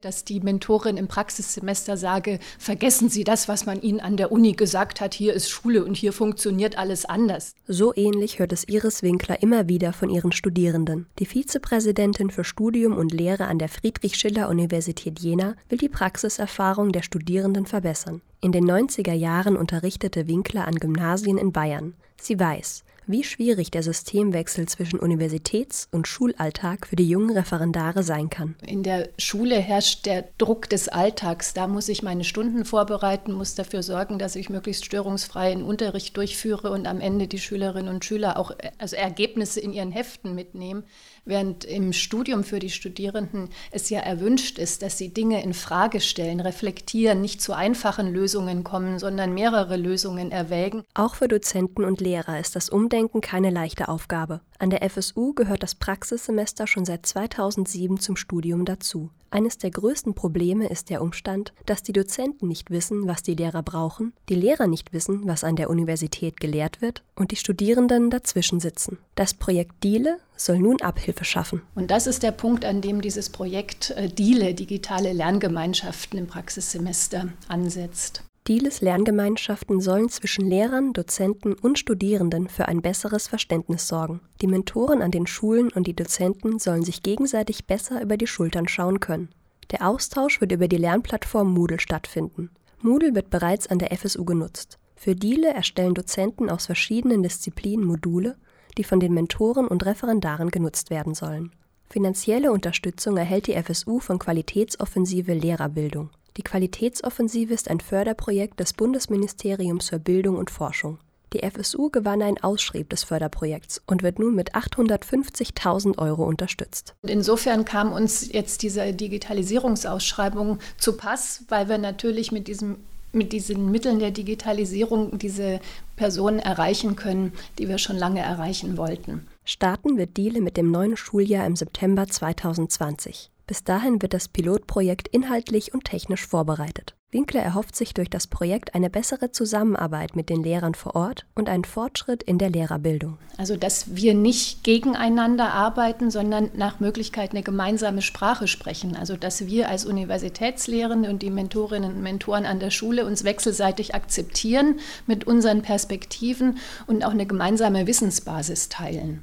dass die Mentorin im Praxissemester sage, vergessen Sie das, was man Ihnen an der Uni gesagt hat, hier ist Schule und hier funktioniert alles anders. So ähnlich hört es Iris Winkler immer wieder von ihren Studierenden. Die Vizepräsidentin für Studium und Lehre an der Friedrich-Schiller-Universität Jena will die Praxiserfahrung der Studierenden verbessern. In den 90er Jahren unterrichtete Winkler an Gymnasien in Bayern. Sie weiß, wie schwierig der Systemwechsel zwischen Universitäts- und Schulalltag für die jungen Referendare sein kann. In der Schule herrscht der Druck des Alltags. Da muss ich meine Stunden vorbereiten, muss dafür sorgen, dass ich möglichst störungsfreien Unterricht durchführe und am Ende die Schülerinnen und Schüler auch also Ergebnisse in ihren Heften mitnehmen. Während im Studium für die Studierenden es ja erwünscht ist, dass sie Dinge in Frage stellen, reflektieren, nicht zu einfachen Lösungen kommen, sondern mehrere Lösungen erwägen. Auch für Dozenten und Lehrer ist das Umdenken keine leichte Aufgabe. An der FSU gehört das Praxissemester schon seit 2007 zum Studium dazu. Eines der größten Probleme ist der Umstand, dass die Dozenten nicht wissen, was die Lehrer brauchen, die Lehrer nicht wissen, was an der Universität gelehrt wird und die Studierenden dazwischen sitzen. Das Projekt Diele soll nun Abhilfe schaffen. Und das ist der Punkt, an dem dieses Projekt äh, Diele, digitale Lerngemeinschaften im Praxissemester, ansetzt. Dieles Lerngemeinschaften sollen zwischen Lehrern, Dozenten und Studierenden für ein besseres Verständnis sorgen. Die Mentoren an den Schulen und die Dozenten sollen sich gegenseitig besser über die Schultern schauen können. Der Austausch wird über die Lernplattform Moodle stattfinden. Moodle wird bereits an der FSU genutzt. Für Diele erstellen Dozenten aus verschiedenen Disziplinen Module, die von den Mentoren und Referendaren genutzt werden sollen. Finanzielle Unterstützung erhält die FSU von Qualitätsoffensive Lehrerbildung. Die Qualitätsoffensive ist ein Förderprojekt des Bundesministeriums für Bildung und Forschung. Die FSU gewann ein Ausschrieb des Förderprojekts und wird nun mit 850.000 Euro unterstützt. Insofern kam uns jetzt diese Digitalisierungsausschreibung zu Pass, weil wir natürlich mit diesem mit diesen Mitteln der Digitalisierung diese Personen erreichen können, die wir schon lange erreichen wollten. Starten wird Diele mit dem neuen Schuljahr im September 2020. Bis dahin wird das Pilotprojekt inhaltlich und technisch vorbereitet. Winkler erhofft sich durch das Projekt eine bessere Zusammenarbeit mit den Lehrern vor Ort und einen Fortschritt in der Lehrerbildung. Also, dass wir nicht gegeneinander arbeiten, sondern nach Möglichkeit eine gemeinsame Sprache sprechen. Also, dass wir als Universitätslehrende und die Mentorinnen und Mentoren an der Schule uns wechselseitig akzeptieren mit unseren Perspektiven und auch eine gemeinsame Wissensbasis teilen.